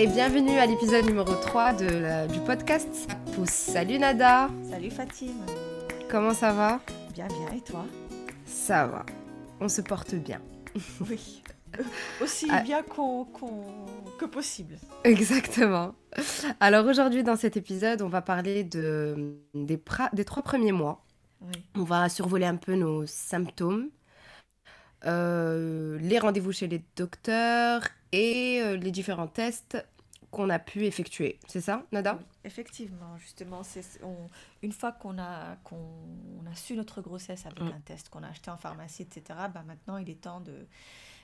et bienvenue à l'épisode numéro 3 de du podcast Pousse. Salut Nada. Salut Fatime. Comment ça va? Bien, bien. Et toi? Ça va. On se porte bien. Oui. Aussi ah. bien qu'on, que possible. Exactement. Alors aujourd'hui dans cet épisode, on va parler de, des, des trois premiers mois. On va survoler un peu nos symptômes, euh, les rendez-vous chez les docteurs et euh, les différents tests qu'on a pu effectuer. C'est ça, Nada? Effectivement, justement, c'est une fois qu'on a, qu'on a su notre grossesse avec mm. un test qu'on a acheté en pharmacie, etc., bah maintenant il est temps de,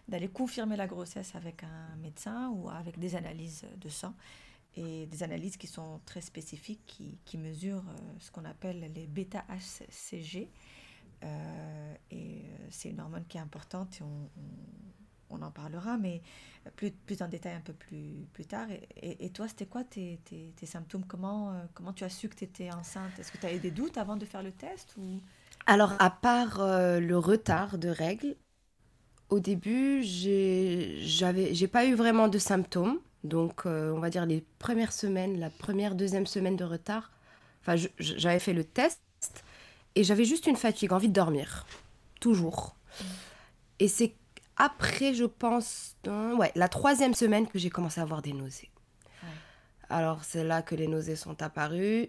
d'aller confirmer la grossesse avec un médecin ou avec des analyses de sang et des analyses qui sont très spécifiques, qui, qui mesurent euh, ce qu'on appelle les bêta-HCG. Euh, et c'est une hormone qui est importante et on, on, en parlera, mais plus, plus en détail un peu plus, plus tard. Et, et, toi, c'était quoi tes, tes, tes, symptômes? Comment, comment tu as su que tu étais enceinte? Est-ce que tu as eu des doutes avant de faire le test ou... Alors, à part le retard de règles, au début, j'avais, j'ai pas eu vraiment de symptômes. Donc, on va dire les premières semaines, la première, deuxième semaine de retard. Enfin, j'avais fait le test et j'avais juste une fatigue, envie de dormir. Toujours. Mm. Et c'est après, je pense, ouais, la troisième semaine que j'ai commencé à avoir des nausées. Alors, c'est là que les nausées sont apparues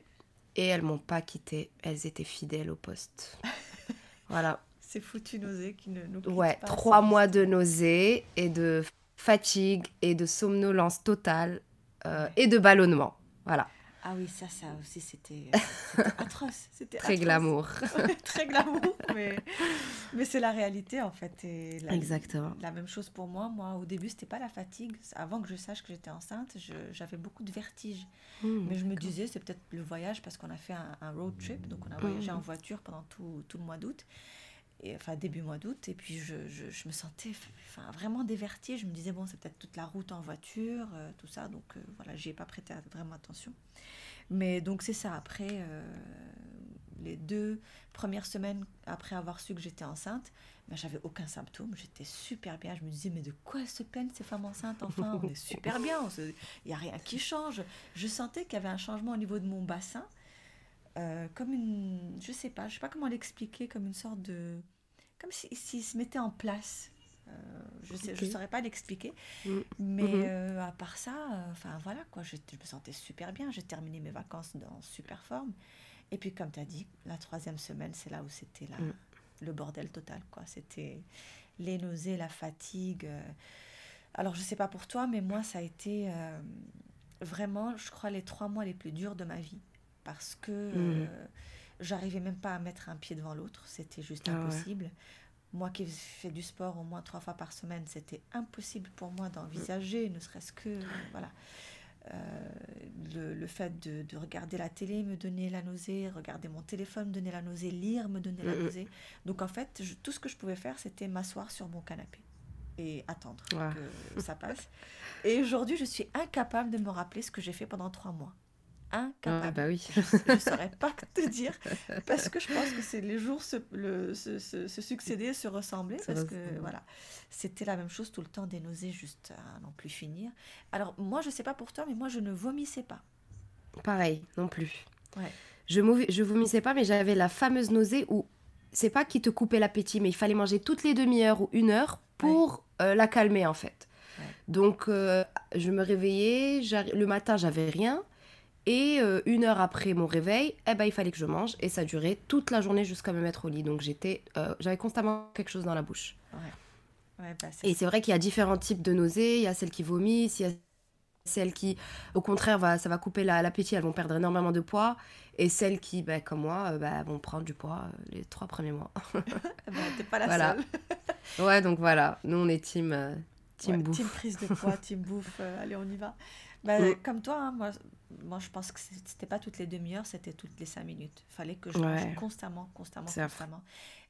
et elles m'ont pas quitté. Elles étaient fidèles au poste. voilà. C'est foutu nausées qui ne nous Ouais, trois mois de nausées et de fatigue et de somnolence totale euh, et de ballonnement. Voilà. Ah oui, ça, ça aussi, c'était atroce. C'était Très glamour. Très glamour, mais, mais c'est la réalité en fait. Et la, Exactement. La même chose pour moi. Moi, au début, c'était pas la fatigue. Avant que je sache que j'étais enceinte, j'avais beaucoup de vertiges. Hmm, mais je me disais, c'est peut-être le voyage parce qu'on a fait un, road trip, donc on a voyagé en hmm. voiture pendant tout, tout le mois d'août et, enfin début mois d'août, et puis je, je, me sentais enfin, vraiment dévertie. Je me disais, bon, c'est peut-être toute la route en voiture, euh, tout ça, donc euh, voilà, j'y ai pas prêté vraiment attention. Mais donc c'est ça, après euh, les deux premières semaines après avoir su que j'étais enceinte, ben, j'avais aucun symptôme, j'étais super bien. Je me disais, mais de quoi se plaignent ces femmes enceintes Enfin, on est super bien, il n'y a rien qui change. Je sentais qu'il y avait un changement au niveau de mon bassin euh, comme une, je sais pas, je sais pas comment l'expliquer, comme une sorte de, comme s'il si, se mettait en place. Euh, je sais, je saurais pas l'expliquer, mm. mais mm-hmm. euh, à part ça, enfin voilà quoi, je, me sentais super bien. J'ai terminé mes vacances dans super forme. Et puis comme tu as dit, la troisième semaine, c'est là où c'était là mm. le bordel total quoi. C'était les nausées, la fatigue. Alors je sais pas pour toi, mais moi ça a été vraiment, je crois, les trois mois les plus durs de ma vie parce que mmh. euh, j'arrivais même pas à mettre un pied devant l'autre, c'était juste ah impossible. Moi qui fais du sport au moins trois fois par semaine, c'était impossible pour moi d'envisager, ne serait-ce que voilà. Euh, le, le, fait de, de, regarder la télé me donnait la nausée, regarder mon téléphone me donnait la nausée, lire me donnait la mmh, mmh. nausée. Donc en fait, tout ce que je pouvais faire, c'était m'asseoir sur mon canapé et attendre que ça passe. Et aujourd'hui, je suis incapable de me rappeler ce que j'ai fait pendant trois mois incapable. Ah, bah oui. je ne saurais pas te dire parce que je pense que c'est les jours se, le, se, se, succéder, se ressembler parce que voilà, c'était la même chose tout le temps, des nausées juste à n'en plus finir. Alors moi, je sais pas pour toi, mais moi, je ne vomissais pas. Pareil, non plus. Ouais. Je, je vomissais pas, mais j'avais la fameuse nausée où c'est pas qui te coupait l'appétit, mais il fallait manger toutes les demi-heures ou une heure pour euh, la calmer en fait. Donc euh, je me réveillais, le matin j'avais rien, et euh, une heure après mon réveil, eh ben, il fallait que je mange. Et ça durait toute la journée jusqu'à me mettre au lit. Donc j'étais, euh, j'avais constamment quelque chose dans la bouche. Ouais. Bah, et c'est vrai qu'il y a différents types de nausées. Il y a celles qui vomissent, il y a celles qui, au contraire, va, ça va couper l'appétit. elles vont perdre énormément de poids. Et celles qui, bah, comme moi, euh, bah, vont prendre du poids les trois premiers mois. bah, T'es pas la seule. ouais, donc voilà. Nous, on est team, team bouffe. Team prise de poids, team bouffe. allez, on y va. Bah, mm. Comme toi, hein, moi, moi, je pense que c'était pas toutes les demi-heures, c'était toutes les cinq minutes. Fallait que je mange constamment, constamment, constamment.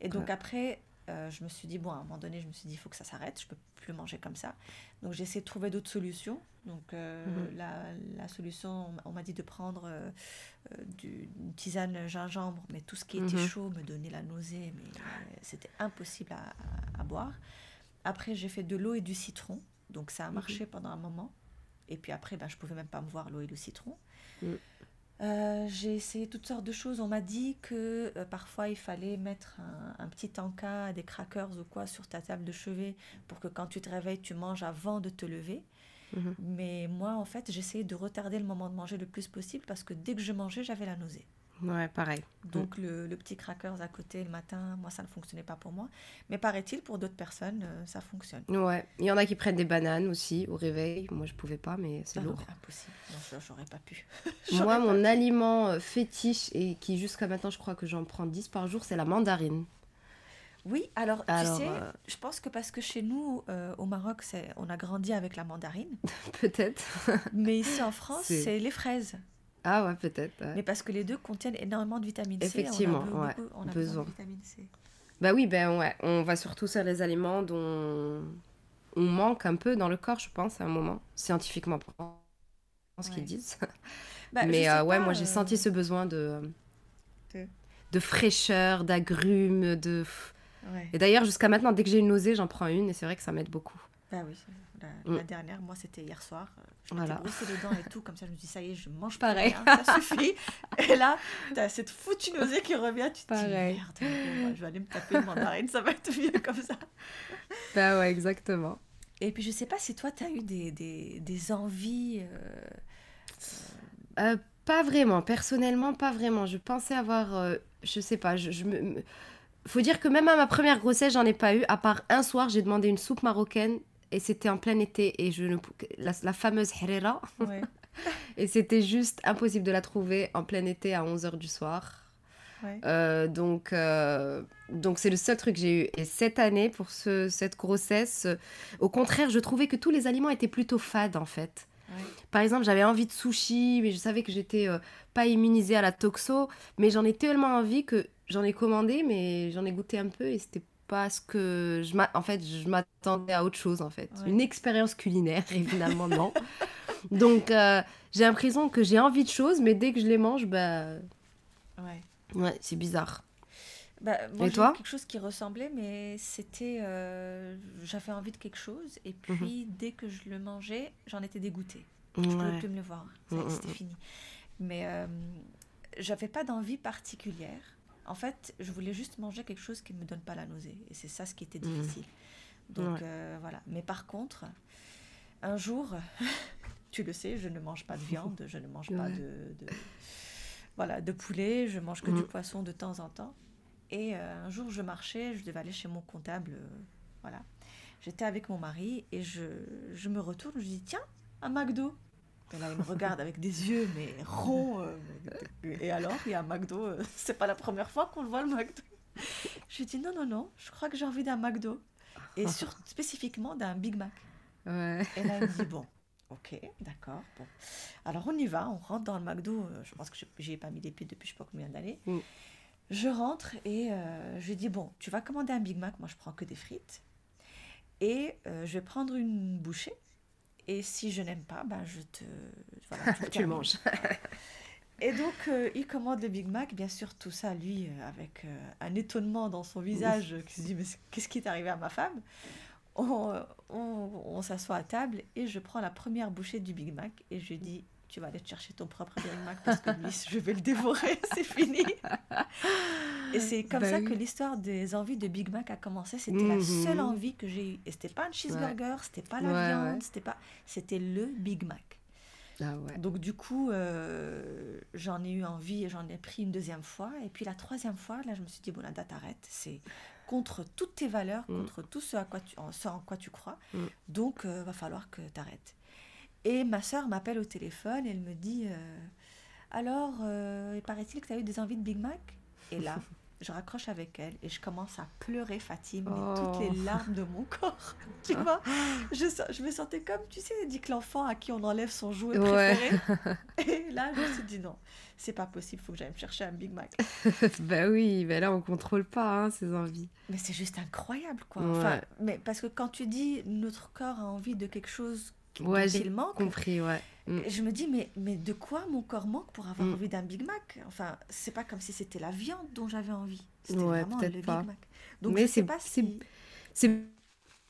Et donc après, euh, je me suis dit, bon, à un moment donné, je me suis dit, il faut que ça s'arrête, je peux plus manger comme ça. Donc j'ai essayé de trouver d'autres solutions. Donc euh, mhm. la, la, solution, on m'a dit de prendre euh, du, une tisane gingembre, mais tout ce qui était mhm. chaud me donnait la nausée, mais c'était impossible à, à, boire. Après, j'ai fait de l'eau et du citron. Donc ça a marché pendant un moment. Et puis après, ben, je pouvais même pas me voir l'eau et le citron. Mm. Euh, j'ai essayé toutes sortes de choses. On m'a dit que euh, parfois il fallait mettre un, petit encas, des crackers ou quoi sur ta table de chevet pour que quand tu te réveilles, tu manges avant de te lever. Mhm. Mais moi, en fait, j'essayais de retarder le moment de manger le plus possible parce que dès que je mangeais, j'avais la nausée. Ouais, pareil. Donc le, petit crackers à côté le matin, moi ça ne fonctionnait pas pour moi. Mais paraît-il, pour d'autres personnes, euh, ça fonctionne. Ouais, il y en a qui prennent des bananes aussi au réveil. Moi je pouvais pas, mais c'est ah lourd. impossible, non, j'aurais pas pu. moi, mon aliment euh, fétiche et qui jusqu'à maintenant je crois que j'en prends 10 par jour, c'est la mandarine. Oui, alors, tu sais, euh, je pense que parce que chez nous, au Maroc, on a grandi avec la mandarine. Peut-être. mais ici en France, c'est les fraises. Ah ouais, peut-être. Mais parce que les deux contiennent énormément de vitamine C. Effectivement, on a, ouais, on a besoin. de vitamine C. Bah oui, ben ouais, on va surtout sur les aliments dont on manque un peu dans le corps, je pense, à un moment, scientifiquement ce qu'ils disent. Bah, Mais euh, ouais, moi j'ai senti euh, ce besoin de, de... fraîcheur, d'agrumes, de... Et d'ailleurs, jusqu'à maintenant, dès que j'ai une nausée, j'en prends une et c'est vrai que ça m'aide beaucoup. Bah oui, la, mm. dernière, moi, c'était hier soir. Je m'étais voilà. brossé les dents et tout, comme ça, je me dis, ça y est, je mange pareil. ça suffit. et là, t'as cette foutue nausée qui revient, tu te dis, merde, je vais aller me taper une mandarine, ça va être mieux comme ça. Bah ouais, exactement. Et puis, je sais pas si toi, tu as eu des, des, des envies. Euh, euh, pas vraiment, personnellement, pas vraiment. Je pensais avoir, euh, je sais pas, je, je me faut dire que même à ma première grossesse, j'en ai pas eu. À part un soir, j'ai demandé une soupe marocaine et c'était en plein été et je ne la, la fameuse harira. et c'était juste impossible de la trouver en plein été à 11h du soir. Euh, donc, euh, donc c'est le seul truc que j'ai eu. Et cette année, pour ce, cette grossesse, euh, au contraire, je trouvais que tous les aliments étaient plutôt fades en fait. Par exemple, j'avais envie de sushi, mais je savais que j'étais pas immunisée à la toxo, mais j'en ai tellement envie que j'en ai commandé, mais j'en ai goûté un peu et c'était pas ce que je en fait je m'attendais à autre chose en fait. Une expérience culinaire finalement non. Donc euh, j'ai l'impression que j'ai envie de choses mais dès que je les mange bah ouais. ouais c'est bizarre. Bah, moi, et toi? quelque chose qui ressemblait mais c'était euh, j'avais envie de quelque chose et mhm. puis dès que je le mangeais j'en étais dégoûtée. Je ne pouvais plus me le voir. Mm, mm, c'était mm. fini. Mais euh, j'avais pas d'envie particulière en fait, je voulais juste manger quelque chose qui ne me donne pas la nausée. Et c'est ça ce qui était mmh. difficile. Donc euh, voilà. Mais par contre, un jour, tu le sais, je ne mange pas de viande, je ne mange pas de, voilà, de poulet, je mange que du mmh. poisson de temps en temps. Et euh, un jour, je marchais, je devais aller chez mon comptable. Euh, voilà. J'étais avec mon mari et je, je me retourne, je dis tiens, un McDo. Et là, il me regarde avec des yeux, mais ronds. Euh, et alors, il y a un McDo. Euh, c'est pas la première fois qu'on le voit, le McDo. Je lui dis non, non, non, je crois que j'ai envie d'un McDo. Et sur, spécifiquement d'un Big Mac. Ouais. Et là, il me dit bon, ok, d'accord. Bon. Alors, on y va, on rentre dans le McDo. Euh, je pense que j'ai pas mis les pieds depuis je sais pas combien d'années. Mm. Je rentre et je lui dis bon, tu vas commander un Big Mac. Moi, je prends que des frites. Et je vais prendre une bouchée et si je n'aime pas, ben je te. Voilà, tu manges. Et donc, euh, il commande le Big Mac, bien sûr, tout ça, lui, euh, avec euh, un étonnement dans son visage, qui se dit Mais qu'est-ce qui est arrivé à ma femme? On, on, on s'assoit à table et je prends la première bouchée du Big Mac et je lui dis tu vas aller te chercher ton propre Big Mac parce que lui, je vais le dévorer, c'est fini. Et c'est comme bah ça que l'histoire des envies de Big Mac a commencé. C'était la mhm. seule envie que j'ai eue. Et c'était pas un cheeseburger, c'était pas la viande, c'était pas, c'était le Big Mac. Ah Donc du coup, euh, j'en ai eu envie et j'en ai pris une deuxième fois. Et puis la troisième fois, là, je me suis dit, bon, la date arrête. C'est contre toutes tes valeurs, mm. contre tout ce, à quoi tu, en, ce en quoi tu crois. Mm. Donc, il euh, va falloir que tu arrêtes. Et ma soeur m'appelle au téléphone et elle me dit euh, Alors, euh, il paraît-il que tu as eu des envies de Big Mac? Et là, je raccroche avec elle et je commence à pleurer, Fatim, toutes les oh. larmes de mon corps. tu vois? Je, je me sentais comme, tu sais, dit que l'enfant à qui on enlève son jouet préféré. Et là, je me suis dit Non, c'est pas possible, il faut que j'aille me chercher un Big Mac. bah oui, mais là, on contrôle pas hein, ces envies. Mais c'est juste incroyable, quoi. Enfin, mais parce que quand tu dis notre corps a envie de quelque chose ouais, j'ai compris, ouais. Mm. Je me dis, mais, mais de quoi mon corps manque pour avoir mm. envie d'un Big Mac? Enfin, c'est pas comme si c'était la viande dont j'avais envie. C'était vraiment le Big Mac. Donc, mais c'est pas si... C'est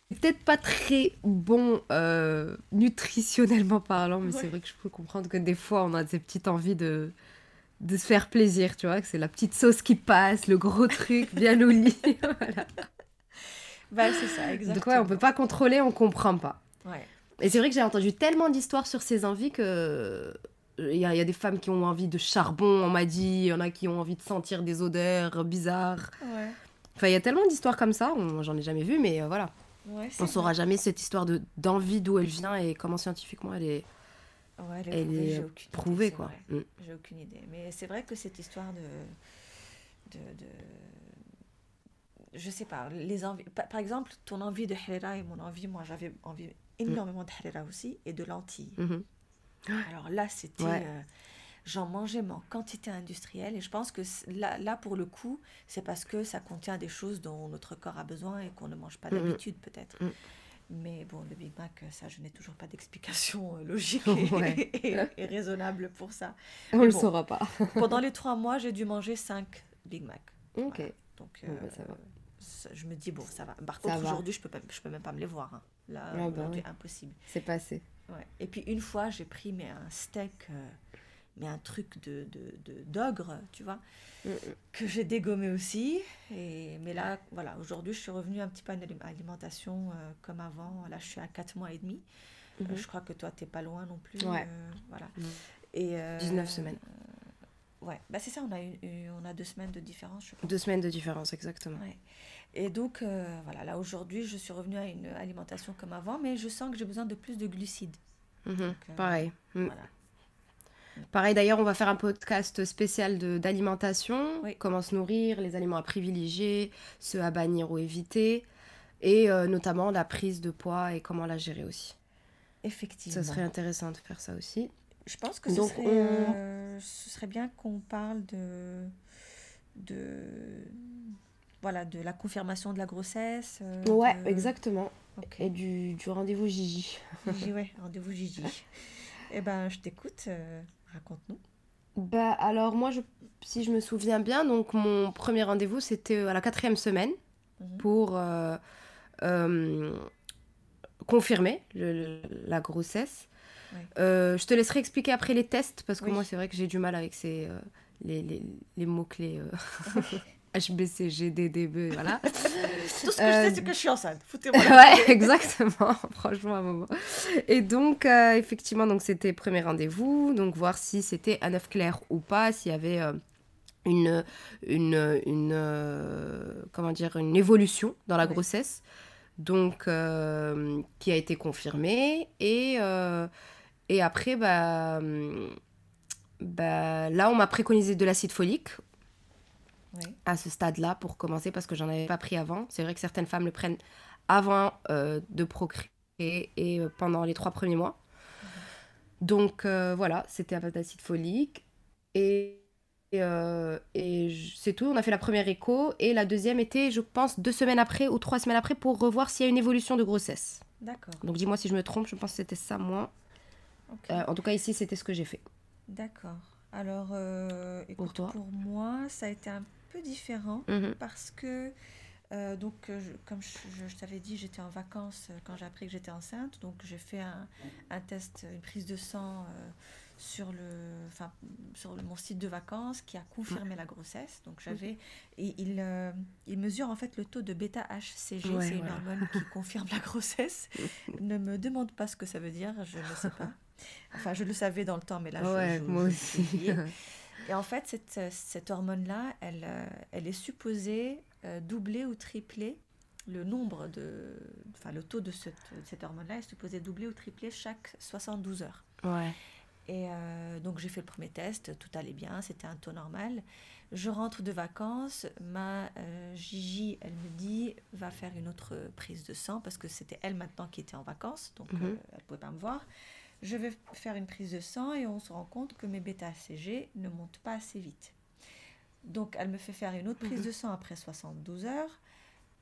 peut-être pas très bon euh, nutritionnellement parlant, mais c'est vrai que je peux comprendre que des fois on a des petites envies de, de se faire plaisir, tu vois, que c'est la petite sauce qui passe, le gros truc bien au lit. voilà. Bah, c'est ça, exactement. Donc, ouais, on peut pas contrôler, on comprend pas. Et c'est vrai que j'ai entendu tellement d'histoires sur ces envies que. Il y, a, il y, a des femmes qui ont envie de charbon, on m'a dit. Il y en a qui ont envie de sentir des odeurs bizarres. Ouais. Enfin, il y a tellement d'histoires comme ça. J'en ai jamais vu, mais euh, voilà. Ouais, on saura jamais cette histoire de d'envie d'où elle vient et comment scientifiquement elle est. Ouais, elle est, elle est prouvée, quoi. Mm. J'ai aucune idée. Mais c'est vrai que cette histoire de, de, de je sais pas, les envies. Par, exemple, ton envie de harira et mon envie, moi j'avais envie énormément de harira aussi et de lentilles. Mhm. Alors là, c'était. Euh, j'en mangeais en quantité industrielle et je pense que là, là pour le coup, c'est parce que ça contient des choses dont notre corps a besoin et qu'on ne mange pas mhm. d'habitude peut-être. Mhm. Mais bon, le Big Mac, ça, je n'ai toujours pas d'explication euh, logique et, raisonnable pour ça. On ne le saura pas. pendant les trois mois, j'ai dû manger cinq Big Mac. Ok. Donc, bah, ça va je me dis, bon, ça va. Par contre, aujourd'hui, je peux, je peux même pas me les voir. Hein. Là, ah, bah impossible. C'est passé. Ouais. Et puis, une fois, j'ai pris mais, un steak, euh, mais un truc de, de, d'ogre, tu vois, mm, mm. que j'ai dégommé aussi. Et, mais là, voilà, aujourd'hui, je suis revenue un petit peu à une alimentation euh, comme avant. Là, je suis à 4 mois et demi. Euh, mm-hmm. je crois que toi, tu n'es pas loin non plus. Ouais. voilà. Mm. Et, 19 semaines. Ouais, bah c'est ça, on a, on a deux semaines de différence, je Deux semaines de différence, exactement. Ouais. Et donc, euh, voilà, là aujourd'hui, je suis revenue à une alimentation comme avant, mais je sens que j'ai besoin de plus de glucides. Mhm, euh, pareil. Mm. Voilà. Pareil, d'ailleurs, on va faire un podcast spécial d'alimentation, comment se nourrir, les aliments à privilégier, ceux à bannir ou éviter, et euh, notamment la prise de poids et comment la gérer aussi. Effectivement. Ça serait intéressant de faire ça aussi. Je pense que ce, serait, ce serait bien qu'on parle de, de voilà, de la confirmation de la grossesse. Euh, ouais, exactement. Et du, du rendez-vous Gigi. Gigi, ouais, rendez-vous Gigi. eh ben, je t'écoute, euh, raconte-nous. Bah, alors, moi, je, si je me souviens bien, donc mon premier rendez-vous, c'était à la quatrième semaine mhm. pour euh, confirmer la grossesse. Je te laisserai expliquer après les tests, parce que moi, c'est vrai que j'ai du mal avec ces, les, les, les mots-clés. HBCG, DDB, voilà. Tout ce que je sais, c'est que je suis enceinte. Foutez-moi. ouais, exactement. Franchement, un moment. Et donc, euh, effectivement, donc c'était premier rendez-vous, donc voir si c'était un œuf clair ou pas, s'il y avait euh, une, une, une euh, comment dire, une évolution dans la grossesse, donc qui a été confirmée. Et, et après, bah, bah, là, on m'a préconisé de l'acide folique à ce stade-là pour commencer parce que j'en avais pas pris avant. C'est vrai que certaines femmes le prennent avant euh, de procréer et euh, pendant les trois premiers mois. Donc euh, voilà, c'était un peu d'acide folique. Et, et, c'est tout. On a fait la première écho et la deuxième était, je pense, deux semaines après ou trois semaines après pour revoir s'il y a une évolution de grossesse. D'accord. Donc dis-moi si je me trompe, je pense que c'était ça, moi. En tout cas, ici, c'était ce que j'ai fait. D'accord. Alors, pour, toi pour moi, ça a été un peu différent mhm. parce que, euh, donc, euh, comme je, t'avais dit, j'étais en vacances euh, quand j'ai appris que j'étais enceinte. Donc, j'ai fait un, un, test, une prise de sang sur, le, sur mon site de vacances qui a confirmé la grossesse. Donc, j'avais. Et il, il mesure en fait le taux de bêta-HCG, c'est une hormone qui confirme la grossesse. ne me demande pas ce que ça veut dire, je ne sais pas. Enfin, je le savais dans le temps, mais là, je, moi aussi. Et en fait, cette, cette hormone-là, elle, euh, elle est supposée euh, doubler ou tripler le nombre de. Enfin, le taux de cette, cette hormone-là est supposé doubler ou tripler chaque 72 heures. Ouais. Et euh, donc, j'ai fait le premier test, tout allait bien, c'était un taux normal. Je rentre de vacances, ma Gigi, elle me dit, va faire une autre prise de sang, parce que c'était elle maintenant qui était en vacances, donc mhm. elle ne pouvait pas me voir je vais faire une prise de sang et on se rend compte que mes bêta-ACG ne montent pas assez vite. Donc elle me fait faire une autre prise mhm. de sang après 72 heures.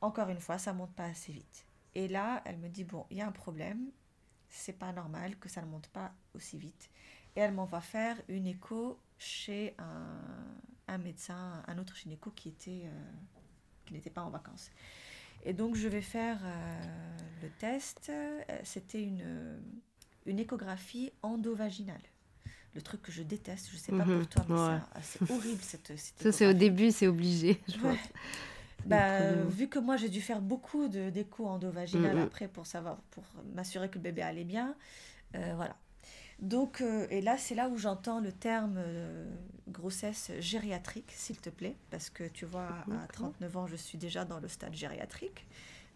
Encore une fois, ça ne monte pas assez vite. Et là, elle me dit bon, il y a un problème, c'est pas normal que ça ne monte pas aussi vite. Et elle m'en va faire une écho chez un, médecin, un autre gynéco qui était euh, qui n'était pas en vacances. Et donc je vais faire euh, le test, c'était une, une échographie endovaginale le truc que je déteste, je sais pas mhm. pour toi, mais c'est horrible cette, Ça, c'est au début, c'est obligé, je pense. Bah, vu que moi j'ai dû faire beaucoup d'écho endovaginal mm, mm. après pour savoir, pour m'assurer que le bébé allait bien, euh, voilà. Donc, euh, et là, c'est là où j'entends le terme euh, grossesse gériatrique, s'il te plaît, parce que tu vois, à 39 ans, je suis déjà dans le stade gériatrique.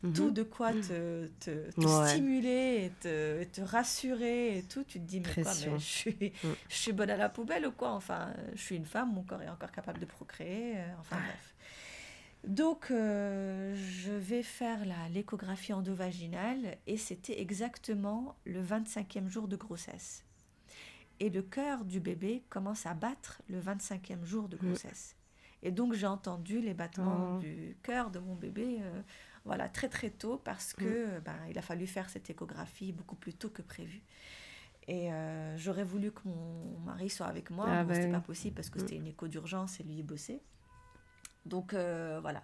Mhm. Tout de quoi te, te, stimuler et te, te, rassurer et tout, tu te dis, mais quoi, mais je, suis, mm. je suis bonne à la poubelle ou quoi Enfin, je suis une femme, mon corps est encore capable de procréer, enfin bref. Donc, euh, je vais faire l'échographie endovaginale et c'était exactement le 25e jour de grossesse. Et le cœur du bébé commence à battre le 25e jour de mm. grossesse. Et donc, j'ai entendu les battements oh. du cœur de mon bébé euh, voilà, très très tôt parce que mm. ben, il a fallu faire cette échographie beaucoup plus tôt que prévu. Et euh, j'aurais voulu que mon mari soit avec moi, ah, mais ce n'était pas possible parce que mm. c'était une écho d'urgence et lui il bossait. Donc euh, voilà.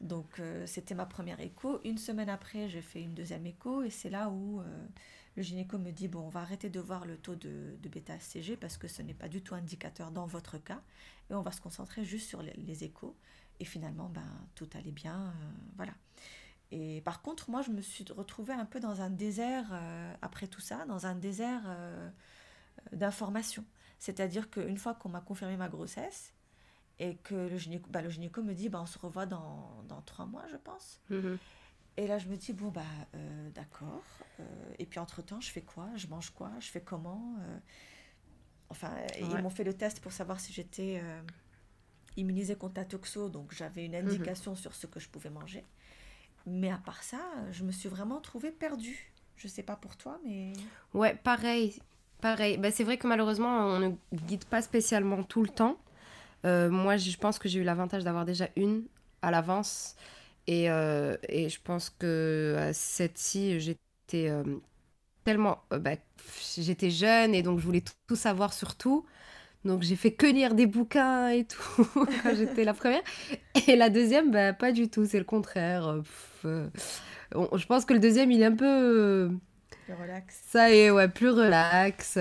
Donc euh, c'était ma première écho. Une semaine après, j'ai fait une deuxième écho et c'est là où euh, le gynéco me dit bon, on va arrêter de voir le taux de, de bêta-HCG parce que ce n'est pas du tout indicateur dans votre cas et on va se concentrer juste sur les, échos. Et finalement, ben, tout allait bien. voilà. Et par contre, moi, je me suis retrouvée un peu dans un désert, après tout ça, dans un désert d'informations. C'est-à-dire qu'une fois qu'on m'a confirmé ma grossesse, et que le gynéco, bah, le gynéco me dit bah, on se revoit dans, dans trois mois, je pense. Mhm. Et là, je me dis bon, bah, euh, d'accord. Euh, et puis, entre-temps, je fais quoi? Je mange quoi? Je fais comment? Euh? Enfin, ils m'ont fait le test pour savoir si j'étais immunisée contre la toxo, donc j'avais une mhm. indication sur ce que je pouvais manger. Mais à part ça, je me suis vraiment trouvée perdue. Je sais pas pour toi, mais. Ouais, pareil. Pareil. Bah, c'est vrai que malheureusement, on ne guide pas spécialement tout le temps. Euh, moi, je pense que j'ai eu l'avantage d'avoir déjà une à l'avance. Et, euh, et, je pense que à cette-ci, j'étais euh, tellement. Bah, j'étais jeune et donc je voulais tout, savoir sur tout. Donc j'ai fait que lire des bouquins et tout quand j'étais la première. Et la deuxième, bah, pas du tout, c'est le contraire. je pense que le deuxième, il est un peu... Plus relax. Ça est, ouais, plus relax.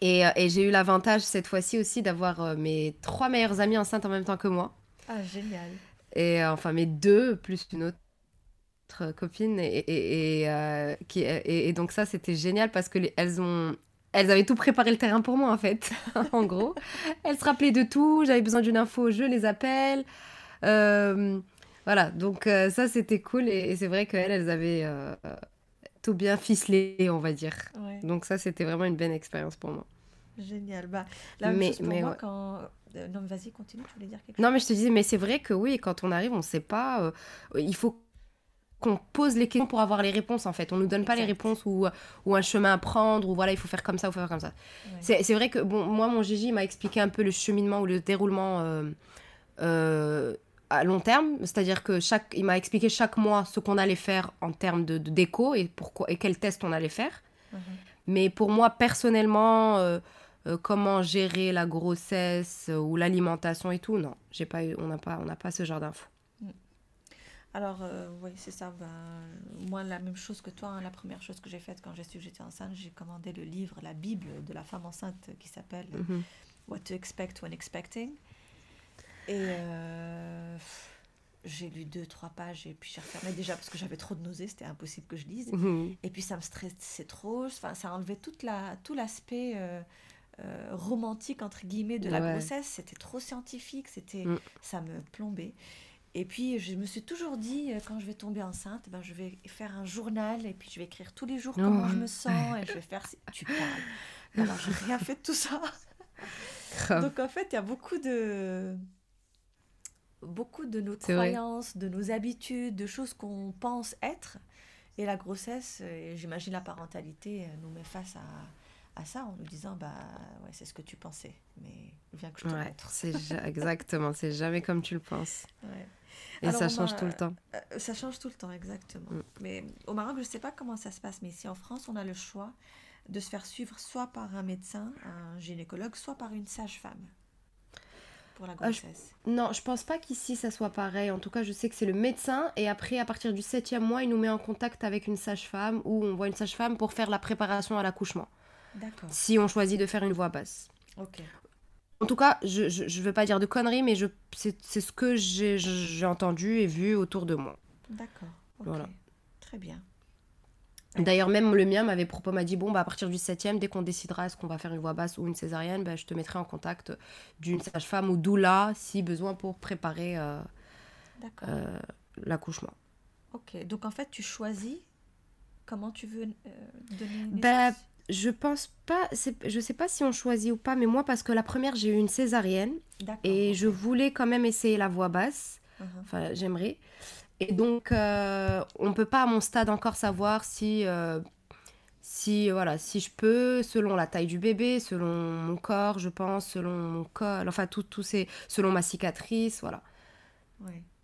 Et, euh, et j'ai eu l'avantage cette fois-ci aussi d'avoir euh, mes trois meilleures amies enceintes en même temps que moi. Ah, génial. Et euh, enfin, mes deux, plus une autre copine. Et, et, et, qui, et, donc ça, c'était génial parce que elles ont... Elles avaient tout préparé le terrain pour moi, en fait, en gros. Elles se rappelaient de tout, j'avais besoin d'une info, je les appelle. voilà, donc ça, c'était cool. Et, c'est vrai qu'elles, elles avaient tout bien ficelé, on va dire. Donc ça, c'était vraiment une belle expérience pour moi. Génial. Bah, la mais, chose pour moi quand... Euh, non, vas-y, continue, tu voulais dire quelque chose? Non, mais je te disais, mais c'est vrai que oui, quand on arrive, on ne sait pas. Euh, il faut qu'on pose les questions pour avoir les réponses, en fait. On ne nous donne pas les réponses ou, ou un chemin à prendre, ou voilà, il faut faire comme ça, ou faire comme ça. C'est vrai que, bon, moi, mon Gigi m'a expliqué un peu le cheminement ou le déroulement... Euh, à long terme, c'est-à-dire que chaque, il m'a expliqué chaque mois ce qu'on allait faire en termes de, déco et pourquoi et quel test on allait faire. Mhm. Mais pour moi personnellement, euh, euh, comment gérer la grossesse euh, ou l'alimentation et tout, non, j'ai pas eu, on n'a pas, on n'a pas ce genre d'infos. Alors oui, c'est ça. Ben, moi, la même chose que toi. Hein, la première chose que j'ai faite quand j'ai su que j'étais enceinte, j'ai commandé le livre, la Bible de la femme enceinte qui s'appelle mhm. What to Expect When Expecting. Et euh, j'ai lu deux, trois pages et puis j'ai refermé déjà parce que j'avais trop de nausées, c'était impossible que je lise. Mhm. Et puis ça me stressait trop, enfin, ça enlevait toute la, tout l'aspect euh, euh, romantique, entre guillemets, de la grossesse. C'était trop scientifique, c'était, mm. ça me plombait. Et puis je me suis toujours dit, quand je vais tomber enceinte, ben, je vais faire un journal et puis je vais écrire tous les jours comment je me sens et je vais faire... Tu parles. Alors j'ai rien fait de tout ça. Donc en fait, il y a beaucoup de beaucoup de nos croyances, de nos habitudes, de choses qu'on pense être. Et la grossesse, et j'imagine la parentalité, euh, nous met face à, à ça en nous disant bah ouais c'est ce que tu pensais mais viens que je te ouais, montre c'est exactement c'est jamais comme tu le penses et ça change tout le temps euh, ça change tout le temps exactement mm. mais au Maroc je sais pas comment ça se passe mais ici en France on a le choix de se faire suivre soit par un médecin un gynécologue soit par une sage-femme pour la ah, grossesse Non, je pense pas qu'ici ça soit pareil. En tout cas, je sais que c'est le médecin et après, à partir du septième mois, il nous met en contact avec une sage-femme ou on voit une sage-femme pour faire la préparation à l'accouchement. D'accord. Si on choisit de faire une voix basse. Ok. En tout cas, je ne veux pas dire de conneries, mais c'est ce que j'ai entendu et vu autour de moi. D'accord. Voilà. Très bien. D'ailleurs, même le mien m'avait proposé, m'a dit bon, bah, à partir du septième, dès qu'on décidera est-ce qu'on va faire une voix basse ou une césarienne, bah, je te mettrai en contact d'une sage-femme ou doula si besoin pour préparer euh, euh, l'accouchement. Ok, donc en fait, tu choisis comment tu veux euh, donner une bah, Je pense pas, je sais pas si on choisit ou pas, mais moi, parce que la première, j'ai eu une césarienne et je voulais quand même essayer la voix basse. Uh-huh. Enfin, j'aimerais. Et donc, euh, on ne peut pas à mon stade encore savoir si, euh, si, voilà, si je peux, selon la taille du bébé, selon mon corps, je pense, selon mon corps, enfin, tout, tout ces, selon ma cicatrice, voilà.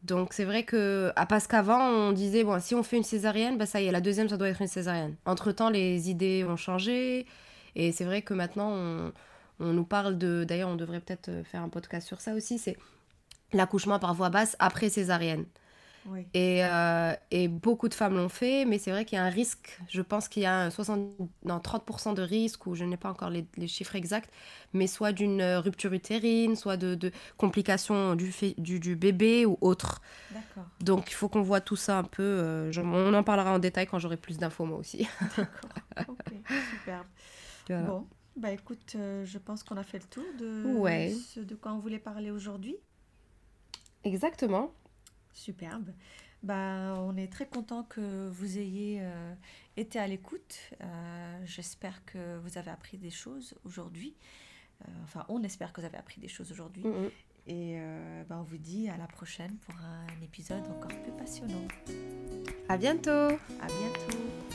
Donc, c'est vrai que, ah, parce qu'avant, on disait, bon, si on fait une césarienne, bah, ça y est, la deuxième, ça doit être une césarienne. Entre-temps, les idées ont changé. Et c'est vrai que maintenant, on, nous parle de. D'ailleurs, on devrait peut-être faire un podcast sur ça aussi. C'est l'accouchement par voie basse après césarienne. Et, euh, et, beaucoup de femmes l'ont fait, mais c'est vrai qu'il y a un risque. Je pense qu'il y a 60, non, 30% de risque, ou je n'ai pas encore les, les, chiffres exacts, mais soit d'une rupture utérine, soit de, de complications du, du, du, bébé ou autre. Donc il faut qu'on voit tout ça un peu. Euh, on en parlera en détail quand j'aurai plus d'infos moi aussi. D'accord. Ok, superbe. Bon, bah écoute, euh, je pense qu'on a fait le tour de ce de quoi on voulait parler aujourd'hui. Exactement. Superbe. Bah, on est très content que vous ayez euh, été à l'écoute. Euh, j'espère que vous avez appris des choses aujourd'hui. Euh, enfin, on espère que vous avez appris des choses aujourd'hui. Mm, mm. Et bah, on vous dit à la prochaine pour un épisode encore plus passionnant. À bientôt. À bientôt.